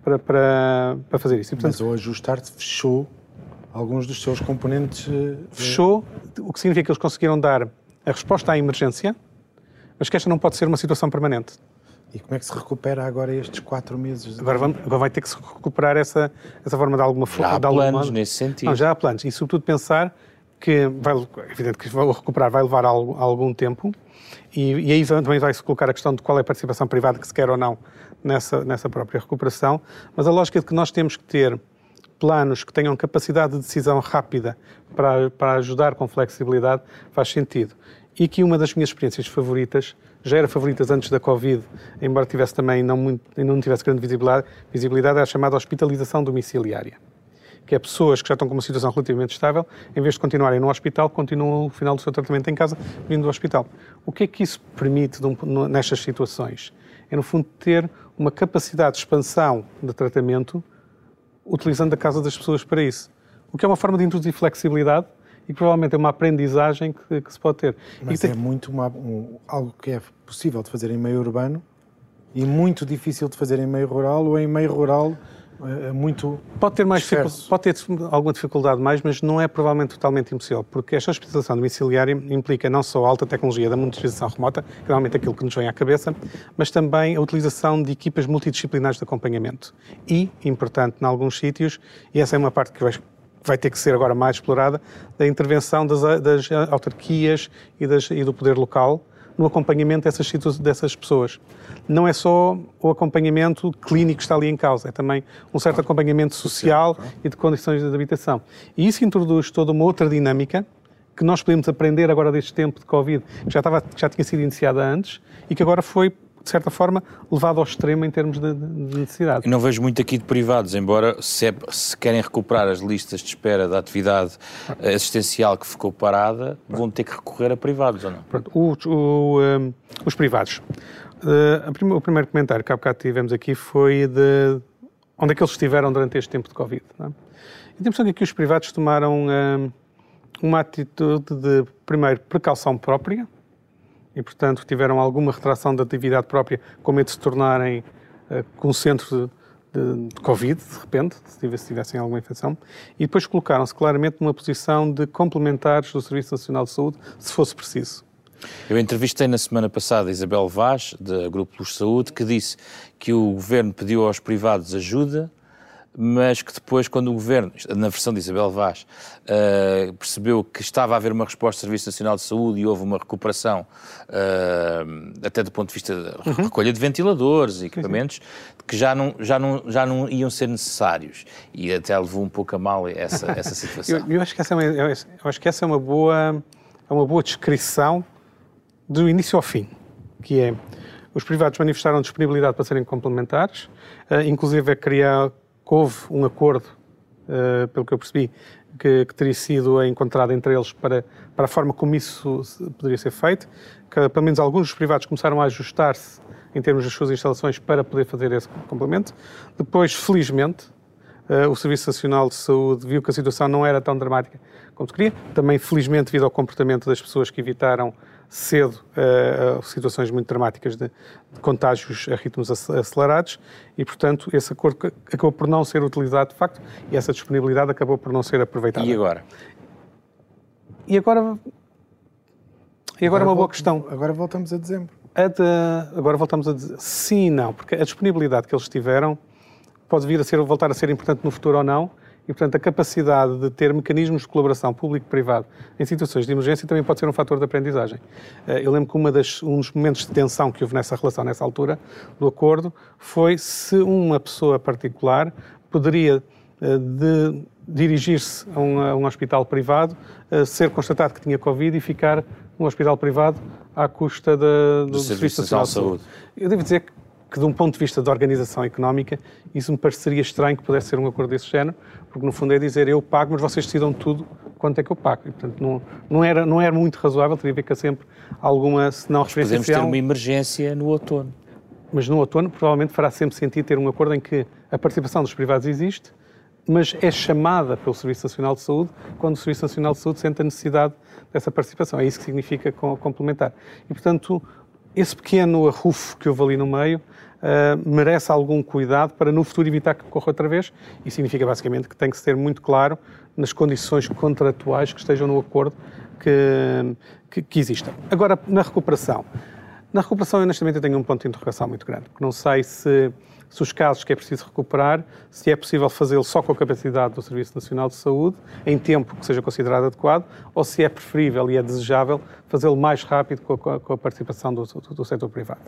para, para, para fazer isso. E, portanto, Mas ao ajustar-se, fechou alguns dos seus componentes. Eh, fechou, o que significa que eles conseguiram dar a resposta à emergência, mas que esta não pode ser uma situação permanente. E como é que se recupera agora estes quatro meses? Agora, vamos, agora vai ter que se recuperar essa, essa forma de alguma forma. Já há planos nesse sentido. Não, já há planos. E sobretudo pensar que, vai, evidente que recuperar vai levar algum tempo, e, e, aí também vai-se colocar a questão de qual é a participação privada que se quer ou não nessa, nessa própria recuperação, mas a lógica de que nós temos que ter planos que tenham capacidade de decisão rápida para, para ajudar com flexibilidade faz sentido. E que uma das minhas experiências favoritas, já era favoritas antes da Covid, embora tivesse também não, muito, não tivesse grande visibilidade, visibilidade, é a chamada hospitalização domiciliária que é pessoas que já estão com uma situação relativamente estável, em vez de continuarem no hospital, continuam o final do seu tratamento em casa, vindo do hospital. O que é que isso permite nestas situações? É, no fundo, ter uma capacidade de expansão de tratamento utilizando a casa das pessoas para isso. O que é uma forma de introduzir flexibilidade e provavelmente é uma aprendizagem que, que se pode ter. Mas tem... é muito uma, um, algo que é possível de fazer em meio urbano e muito difícil de fazer em meio rural ou em meio rural é, é muito pode ter mais pode ter alguma dificuldade mais, mas não é provavelmente totalmente impossível, porque esta hospitalização domiciliária implica não só a alta tecnologia da monitorização remota, que é normalmente aquilo que nos vem à cabeça, mas também a utilização de equipas multidisciplinares de acompanhamento. E, importante em alguns sítios, e essa é uma parte que vai, vai ter que ser agora mais explorada, da intervenção das, das autarquias e, das, e do poder local no acompanhamento dessas, dessas pessoas. Não é só o acompanhamento clínico que está ali em causa, é também um certo acompanhamento social e de condições de habitação. E isso introduz toda uma outra dinâmica que nós podemos aprender agora deste tempo de Covid, que já, estava, já tinha sido iniciada antes e que agora foi de certa forma, levado ao extremo em termos de, de necessidade. E não vejo muito aqui de privados, embora se, é, se, querem recuperar as listas de espera da atividade assistencial que ficou parada, vão ter que recorrer a privados ou não? Pronto, o, o, um, os privados. Uh, o primeiro comentário que há bocado tivemos aqui foi de onde é que eles estiveram durante este tempo de Covid. É? E temos que aqui os privados tomaram um, uma atitude de, primeiro, precaução própria, e, portanto, tiveram alguma retração da atividade própria com medo de se tornarem uh, com centro de, de, Covid, de repente, se tivessem alguma infecção, e depois colocaram-se claramente numa posição de complementares do Serviço Nacional de Saúde, se fosse preciso. Eu entrevistei na semana passada Isabel Vaz, da Grupo Luz Saúde, que disse que o governo pediu aos privados ajuda mas que depois, quando o Governo, na versão de Isabel Vaz, uh, percebeu que estava a haver uma resposta do Serviço Nacional de Saúde e houve uma recuperação, uh, até do ponto de vista da uhum. recolha de ventiladores e equipamentos, que já não, já, não, já não iam ser necessários. E até levou um pouco a mal essa, essa <laughs> situação. eu, eu, acho que essa é uma, eu acho que essa é uma boa, é uma boa descrição do início ao fim, que é os privados manifestaram disponibilidade para serem complementares, uh, inclusive a criar houve um acordo, uh, pelo que eu percebi, que, que, teria sido encontrado entre eles para, para a forma como isso poderia ser feito, que pelo menos alguns dos privados começaram a ajustar-se em termos das suas instalações para poder fazer esse complemento. Depois, felizmente, uh, o Serviço Nacional de Saúde viu que a situação não era tão dramática como se queria. Também, felizmente, devido ao comportamento das pessoas que evitaram cedo uh, situações muito dramáticas de, de, contágios a ritmos acelerados e, portanto, esse acordo acabou por não ser utilizado de facto e essa disponibilidade acabou por não ser aproveitada. E agora? E agora. E agora, agora uma boa questão. Agora voltamos a dezembro. A de, agora voltamos a dizer sim e não, porque a disponibilidade que eles tiveram pode vir a ser, voltar a ser importante no futuro ou não, e, portanto, a capacidade de ter mecanismos de colaboração público-privado em situações de emergência também pode ser um fator de aprendizagem. Eh, eu lembro que das, um dos momentos de tensão que houve nessa relação, nessa altura, do acordo, foi se uma pessoa particular poderia eh, de dirigir-se a, um, a um, hospital privado, eh, ser constatado que tinha Covid e ficar num hospital privado à custa da, do, do Serviço Nacional de Saúde. Eu devo dizer que que, de um ponto de vista de organização económica, isso me pareceria estranho que pudesse ser um acordo desse género, porque no fundo é dizer eu pago, mas vocês decidam tudo quanto é que eu pago. E, portanto, não, não, era, não era muito razoável, teria a ver com sempre alguma, se não referência Podemos ter uma emergência no outono. Mas no outono provavelmente fará sempre sentido ter um acordo em que a participação dos privados existe, mas é chamada pelo Serviço Nacional de Saúde quando o Serviço Nacional de Saúde sente a necessidade dessa participação. É isso que significa complementar. E, portanto, esse pequeno arrufo que houve ali no meio uh, merece algum cuidado para no futuro evitar que ocorra outra vez. E significa basicamente que tem que ser muito claro nas condições contratuais que estejam no acordo que, que, que existam. Agora, na recuperação. Na recuperação, honestamente, eu tenho um ponto de interrogação muito grande, porque não sei se se os casos que é preciso recuperar, se é possível fazê-lo só com a capacidade do Serviço Nacional de Saúde, em tempo que seja considerado adequado, ou se é preferível e é desejável fazê-lo mais rápido com a, com a participação do, do, do, setor privado.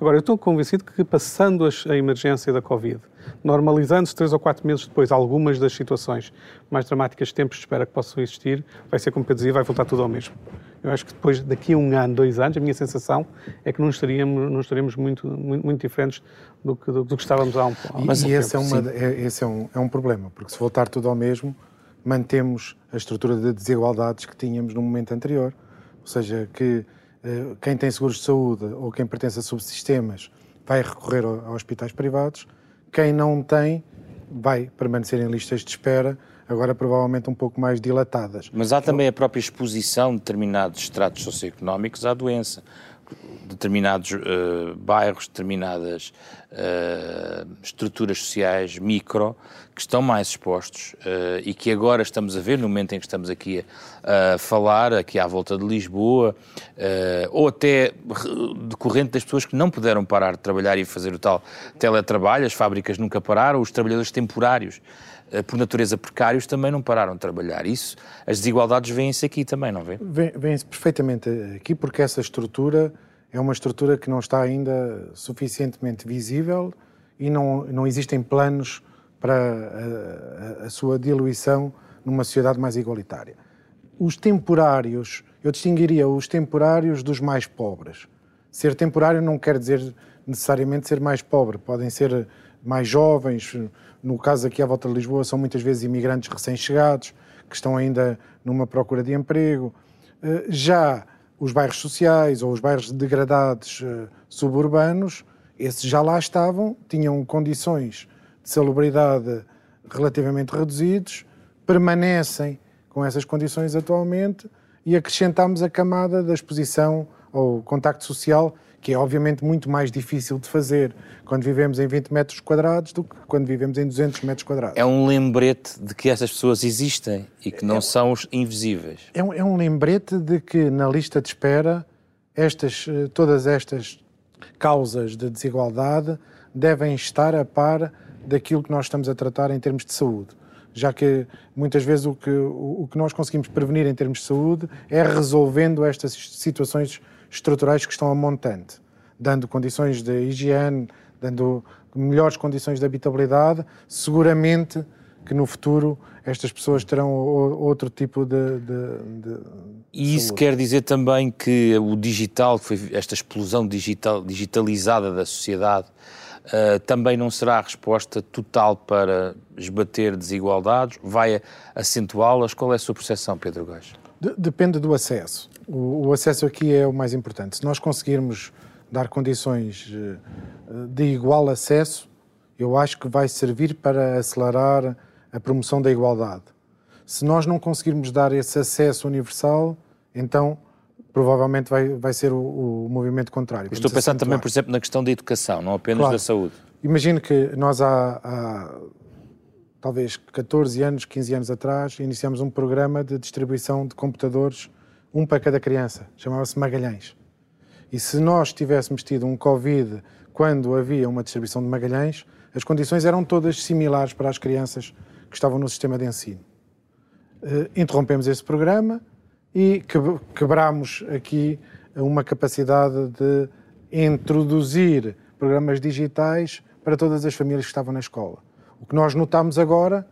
Agora, eu estou convencido que, passando a emergência da Covid, normalizando-se três ou quatro meses depois algumas das situações mais dramáticas, tempos de espera que possam existir, vai ser como eu dizia, vai voltar tudo ao mesmo. Eu acho que depois, daqui a um ano, dois anos, a minha sensação é que não estaríamos, não estaríamos muito, muito, muito diferentes do que, do, do, que estávamos há um, um Mas e esse, é, uma, é, esse é, um, é um problema, porque se voltar tudo ao mesmo, mantemos a estrutura de desigualdades que tínhamos no momento anterior. Ou seja, que uh, quem tem seguros de saúde ou quem pertence a subsistemas vai recorrer a, a hospitais privados, quem não tem vai permanecer em listas de espera agora provavelmente um pouco mais dilatadas. Mas há também a própria exposição de determinados estratos socioeconómicos à doença. Determinados uh, bairros, determinadas uh, estruturas sociais micro que estão mais expostos uh, e que agora estamos a ver no momento em que estamos aqui a, a falar, aqui à volta de Lisboa, ou até decorrente das pessoas que não puderam parar de trabalhar e fazer o tal teletrabalho, as fábricas nunca pararam, os trabalhadores temporários por natureza precários, também não pararam de trabalhar. Isso, as desigualdades vêm-se aqui também, não vê? Vêm-se perfeitamente aqui, porque essa estrutura é uma estrutura que não está ainda suficientemente visível e não, não existem planos para a, a, a sua diluição numa sociedade mais igualitária. Os temporários, eu distinguiria os temporários dos mais pobres. Ser temporário não quer dizer necessariamente ser mais pobre, podem ser mais jovens, no caso aqui à volta de Lisboa, são muitas vezes imigrantes recém-chegados, que estão ainda numa procura de emprego. Eh, já os bairros sociais ou os bairros degradados eh, suburbanos, esses já lá estavam, tinham condições de salubridade relativamente reduzidos, permanecem com essas condições atualmente e acrescentamos a camada da exposição ao contacto social que é obviamente muito mais difícil de fazer quando vivemos em 20 metros quadrados do que quando vivemos em 200 metros quadrados. É um lembrete de que essas pessoas existem e que não é, são os invisíveis. É um, é um lembrete de que na lista de espera estas, todas estas causas de desigualdade devem estar a par daquilo que nós estamos a tratar em termos de saúde. Já que muitas vezes o que, o, o que nós conseguimos prevenir em termos de saúde é resolvendo estas situações estruturais que estão a montante, dando condições de higiene, dando melhores condições de habitabilidade, seguramente que no futuro estas pessoas terão outro tipo de. de, de e isso saúde. quer dizer também que o digital, esta explosão digital, digitalizada da sociedade, uh, também não será a resposta total para esbater desigualdades? Vai acentuá-las? Qual é a sua percepção, Pedro Gás? De, depende do acesso. O, o acesso aqui é o mais importante. Se nós conseguirmos dar condições eh, de igual acesso, eu acho que vai servir para acelerar a promoção da igualdade. Se nós não conseguirmos dar esse acesso universal, então provavelmente vai, vai ser o, o movimento contrário. Estou a pensar também, por exemplo, na questão da educação, não apenas claro. da saúde. Imagino que nós há, há talvez 14 anos, 15 anos atrás, iniciamos um programa de distribuição de computadores, um para cada criança, chamava-se Magalhães. E se nós tivéssemos tido um Covid quando havia uma distribuição de Magalhães, as condições eram todas similares para as crianças que estavam no sistema de ensino. Uh, interrompemos esse programa e quebramos aqui uma capacidade de introduzir programas digitais para todas as famílias que estavam na escola. O que nós notámos agora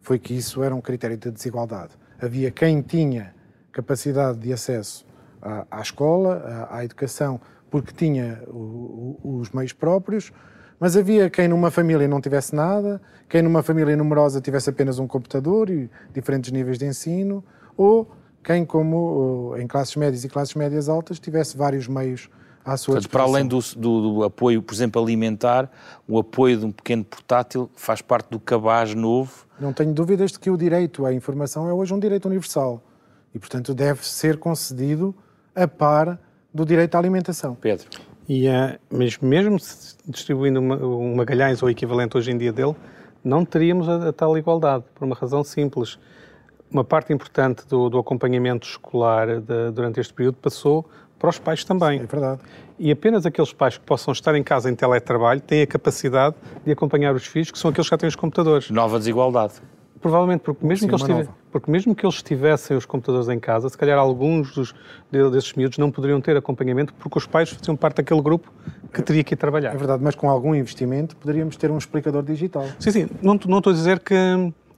foi que isso era um critério de desigualdade. Havia quem tinha capacidade de acesso à, à escola, à, à, educação, porque tinha o, o, os meios próprios, mas havia quem numa família não tivesse nada, quem numa família numerosa tivesse apenas um computador e diferentes níveis de ensino, ou quem, como em classes médias e classes médias altas, tivesse vários meios à sua Portanto, Para além do, do, do, apoio, por exemplo, alimentar, o apoio de um pequeno portátil faz parte do cabaz novo? Não tenho dúvidas de que o direito à informação é hoje um direito universal e, portanto, deve ser concedido a par do direito à alimentação. Pedro. E, uh, mas mesmo distribuindo uma, um Magalhães ou equivalente hoje em dia dele, não teríamos a, a tal igualdade, por uma razão simples. Uma parte importante do, do acompanhamento escolar de, durante este período passou para os pais também. Sim, é verdade. E apenas aqueles pais que possam estar em casa em teletrabalho têm a capacidade de acompanhar os filhos, que são aqueles que já têm os computadores. Nova desigualdade. Provavelmente, porque mesmo, Sim, que eles porque mesmo que eles tivessem os computadores em casa, se calhar alguns dos, desses miúdos não poderiam ter acompanhamento porque os pais faziam parte daquele grupo que teria que ir trabalhar. É verdade, mas com algum investimento poderíamos ter um explicador digital. Sim, sim. Não, não estou a dizer que,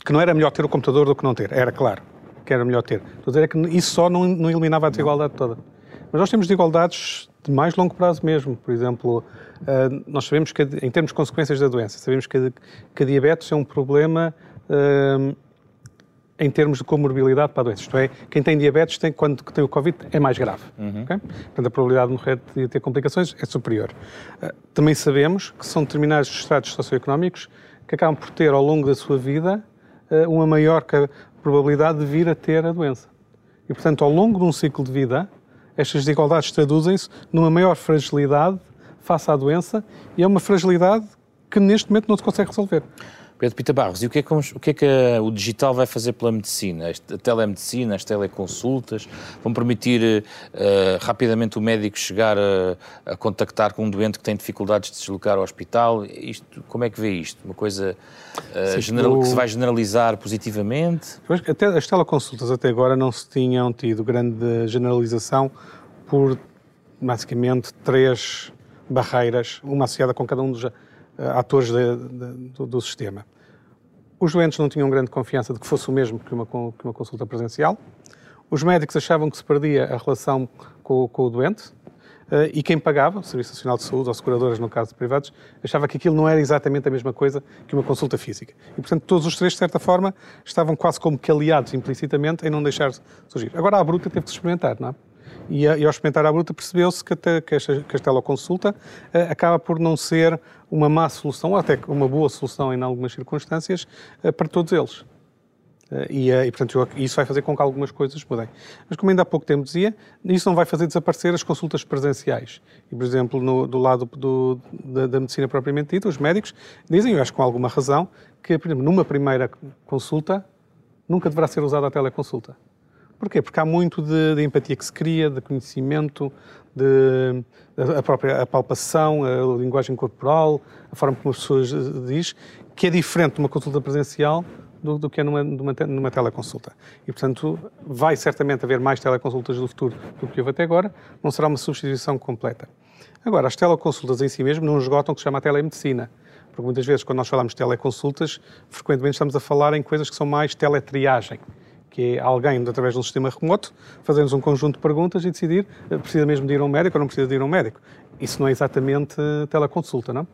que não era melhor ter o computador do que não ter. Era claro que era melhor ter. Estou a dizer é que isso só não, não eliminava a desigualdade não. toda. Mas nós temos desigualdades de mais longo prazo mesmo. Por exemplo, eh, nós sabemos que, em termos de consequências da doença, sabemos que, que a diabetes é um problema uh, em termos de comorbilidade para a doença. Isto é, quem tem diabetes, tem, quando tem o Covid, é mais grave. Uhum. Okay? Portanto, a probabilidade de morrer de ter complicações é superior. Uh, também sabemos que são determinados estratos socioeconómicos que acabam por ter, ao longo da sua vida, uh, uma maior probabilidade de vir a ter a doença. E, portanto, ao longo de um ciclo de vida, estas desigualdades traduzem-se numa maior fragilidade face à doença e é uma fragilidade que neste momento não se consegue resolver. Pedro Pita Barros, e o que, é que, o que é que o digital vai fazer pela medicina? A telemedicina, as teleconsultas, vão permitir uh, rapidamente o médico chegar a, a, contactar com um doente que tem dificuldades de se deslocar ao hospital? Isto, como é que vê isto? Uma coisa uh, general, que se vai generalizar positivamente? Até, as teleconsultas até agora não se tinham tido grande generalização por basicamente três barreiras, uma associada com cada um dos eh, atores de, de, do, do, sistema. Os doentes não tinham grande confiança de que fosse o mesmo que uma, que uma consulta presencial. Os médicos achavam que se perdia a relação com, com o doente. Uh, e quem pagava, o Serviço Nacional de Saúde, ou seguradoras, no caso de privados, achava que aquilo não era exatamente a mesma coisa que uma consulta física. E, portanto, todos os três, de certa forma, estavam quase como que aliados implicitamente em não deixar surgir. Agora, a bruta teve que se experimentar, não é? E, e ao experimentar a bruta percebeu-se que, que, esta, que esta teleconsulta uh, acaba por não ser uma má solução, ou até uma boa solução em algumas circunstâncias, uh, para todos eles. Uh, e, e, portanto, isso vai fazer com que algumas coisas mudem. Mas, como ainda há pouco tempo dizia, isso não vai fazer desaparecer as consultas presenciais. E, por exemplo, no, do lado do, da, da, medicina propriamente dita, os médicos dizem, eu acho com alguma razão, que, por exemplo, numa primeira consulta, nunca deverá ser usada a teleconsulta Porquê? Porque há muito de, de empatia que se cria, de conhecimento, de a própria a palpação, a linguagem corporal, a forma como as pessoas diz, que é diferente de uma consulta presencial do, do que é numa, numa, numa, teleconsulta. E, portanto, vai certamente haver mais teleconsultas do futuro do que houve até agora, não será uma substituição completa. Agora, as teleconsultas em si mesmo não esgotam o que se chama a telemedicina. Porque muitas vezes, quando nós falamos de teleconsultas, frequentemente estamos a falar em coisas que são mais teletriagem que é alguém, através de um sistema remoto, fazer-nos um conjunto de perguntas e decidir eh, precisa mesmo de ir a um médico ou não precisa de ir a um médico. Isso não é exatamente teleconsulta, não? Uh,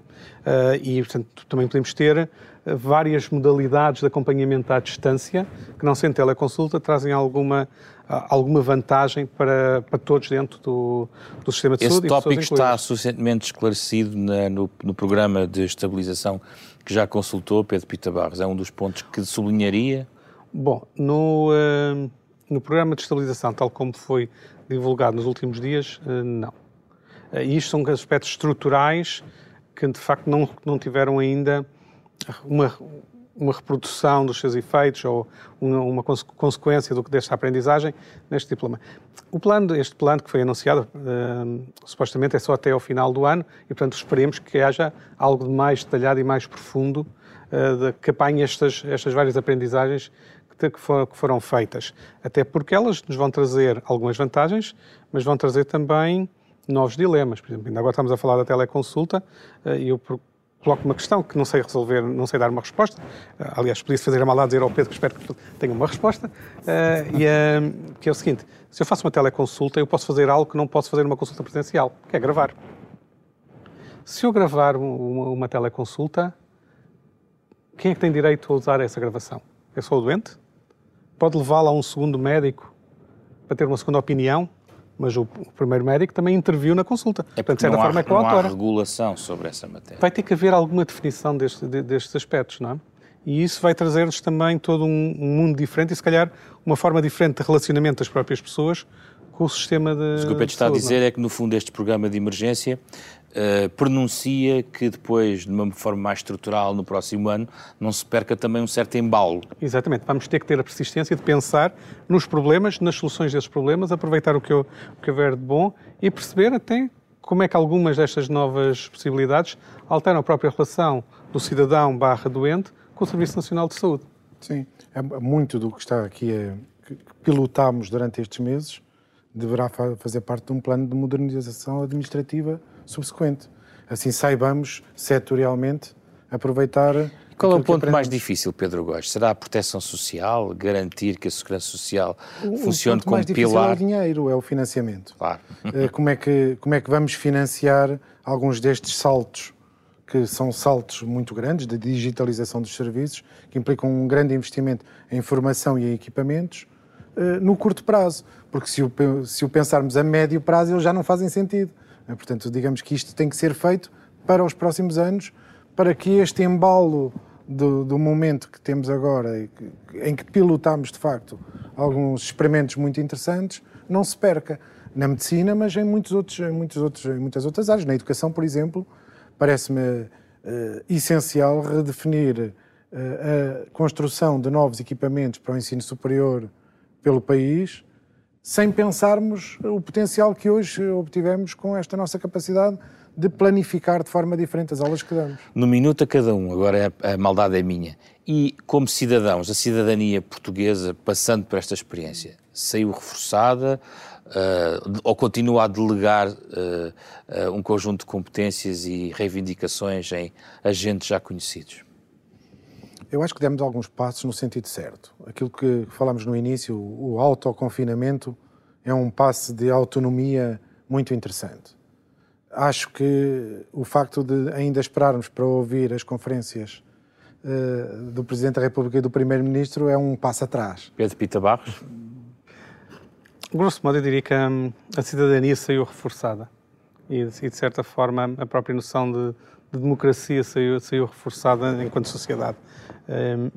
e, portanto, também podemos ter eh, várias modalidades de acompanhamento à distância, que não sendo teleconsulta, trazem alguma, alguma vantagem para, para todos dentro do, do sistema de Esse saúde. Esse tópico está suficientemente esclarecido na, no, no programa de estabilização que já consultou, Pedro Pita Barros. É um dos pontos que sublinharia? Bom, no, uh, no programa de estabilização, tal como foi divulgado nos últimos dias, uh, não. Uh, isto são aspectos estruturais que, de facto, não, não tiveram ainda uma, uma reprodução dos seus efeitos ou uma, uma consequência do, desta aprendizagem neste diploma. O plano, este plano que foi anunciado, uh, supostamente é só até ao final do ano e, portanto, esperemos que haja algo mais detalhado e mais profundo uh, de, que apanhe estas, estas várias aprendizagens que, for, que foram feitas. Até porque elas nos vão trazer algumas vantagens, mas vão trazer também novos dilemas. Por exemplo, ainda agora estamos a falar da teleconsulta eh, e eu coloco uma questão que não sei resolver, não sei dar uma resposta. Eh, aliás, podia fazer a maldade dizer ao Pedro que espero que tenha uma resposta. Eh, e, que é o seguinte: se eu faço uma teleconsulta, eu posso fazer algo que não posso fazer numa consulta presencial, que é gravar. Se eu gravar uma teleconsulta, quem é que tem direito a usar essa gravação? É só o doente? Pode levá-la a um segundo médico para ter uma segunda opinião, mas o, o primeiro médico também interviu na consulta. É Portanto, de certa forma, há, é coautora. Não há regulação sobre essa matéria. Vai ter que haver alguma definição deste, destes aspectos, não é? E isso vai trazer-nos também todo um, um, mundo diferente e, se calhar, uma forma diferente de relacionamento das próprias pessoas com o sistema de. O que o Pedro está a dizer é? é que, no fundo, este programa de emergência uh, pronuncia que depois, de uma forma mais estrutural, no próximo ano, não se perca também um certo embalo. Exatamente. Vamos ter que ter a persistência de pensar nos problemas, nas soluções desses problemas, aproveitar o que, o que houver de bom e perceber até como é que algumas destas novas possibilidades alteram a própria relação do cidadão barra doente com o Serviço Nacional de Saúde. Sim, é muito do que está aqui, é, que pilotámos durante estes meses, deverá fazer parte de um plano de modernização administrativa subsequente. Assim saibamos, setorialmente, aproveitar. Qual é o ponto mais difícil, Pedro Góes? Será a proteção social, garantir que a segurança social o, funcione o como mais pilar? É o dinheiro, é o financiamento. Claro. Eh, como é que como é que vamos financiar alguns destes saltos que são saltos muito grandes de digitalização dos serviços, que implicam um grande investimento em formação e em equipamentos, eh, no curto prazo, porque se o, se o pensarmos a médio prazo, eles já não fazem sentido. É, portanto, digamos que isto tem que ser feito para os próximos anos, para que este embalo do, do momento que temos agora, em que pilotamos de facto alguns experimentos muito interessantes, não se perca na medicina, mas em, muitos outros, em, muitos outros, em muitas outras áreas. Na educação, por exemplo, parece-me uh, essencial redefinir uh, a construção de novos equipamentos para o ensino superior pelo país sem pensarmos o potencial que hoje obtivemos com esta nossa capacidade de planificar de forma diferente as aulas que damos. No minuto a cada um, agora é a maldade é minha. E como cidadãos, a cidadania portuguesa, passando por esta experiência, saiu reforçada uh, ou continua a delegar uh, uh, um conjunto de competências e reivindicações em agentes já conhecidos? Eu acho que demos alguns passos no sentido certo. Aquilo que falámos no início, o autoconfinamento, é um passo de autonomia muito interessante. Acho que o facto de ainda esperarmos para ouvir as conferências uh, do Presidente da República e do Primeiro-Ministro é um passo atrás. Pedro Pita Barros? Grosso modo, eu diria que hum, a cidadania saiu reforçada e, de certa forma, a própria noção de, de democracia saiu, saiu reforçada enquanto sociedade. Um,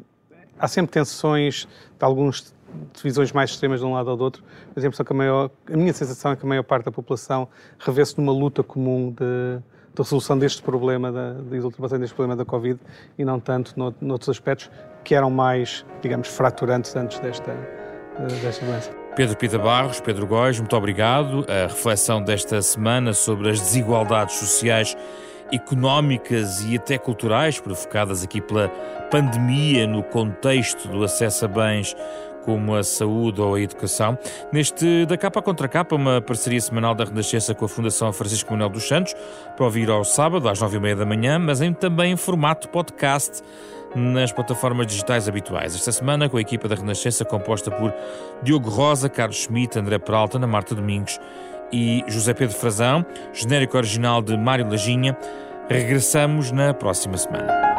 há sempre tensões de algumas divisões mais extremas de um lado ou do outro. Por exemplo, a, maior, a minha sensação é que a maior parte da população revê-se numa luta comum de, de resolução deste problema, da, de ultrapassagem deste problema da Covid e não tanto noutros aspectos que eram mais, digamos, fraturantes antes desta, desta doença. Pedro Pita Barros, Pedro Góis, muito obrigado. A reflexão desta semana sobre as desigualdades sociais, económicas e até culturais provocadas aqui pela pandemia no contexto do acesso a bens como a saúde ou a educação. Neste Da Capa Contra Capa, uma parceria semanal da Renascença com a Fundação Francisco Manuel dos Santos, para ouvir ao sábado às nove e meia da manhã, mas também em formato podcast nas plataformas digitais habituais. Esta semana, com a equipa da Renascença composta por Diogo Rosa, Carlos Schmidt, André Peralta, Ana Marta Domingos e José Pedro Frazão, genérico original de Mário Lajinha. Regressamos na próxima semana.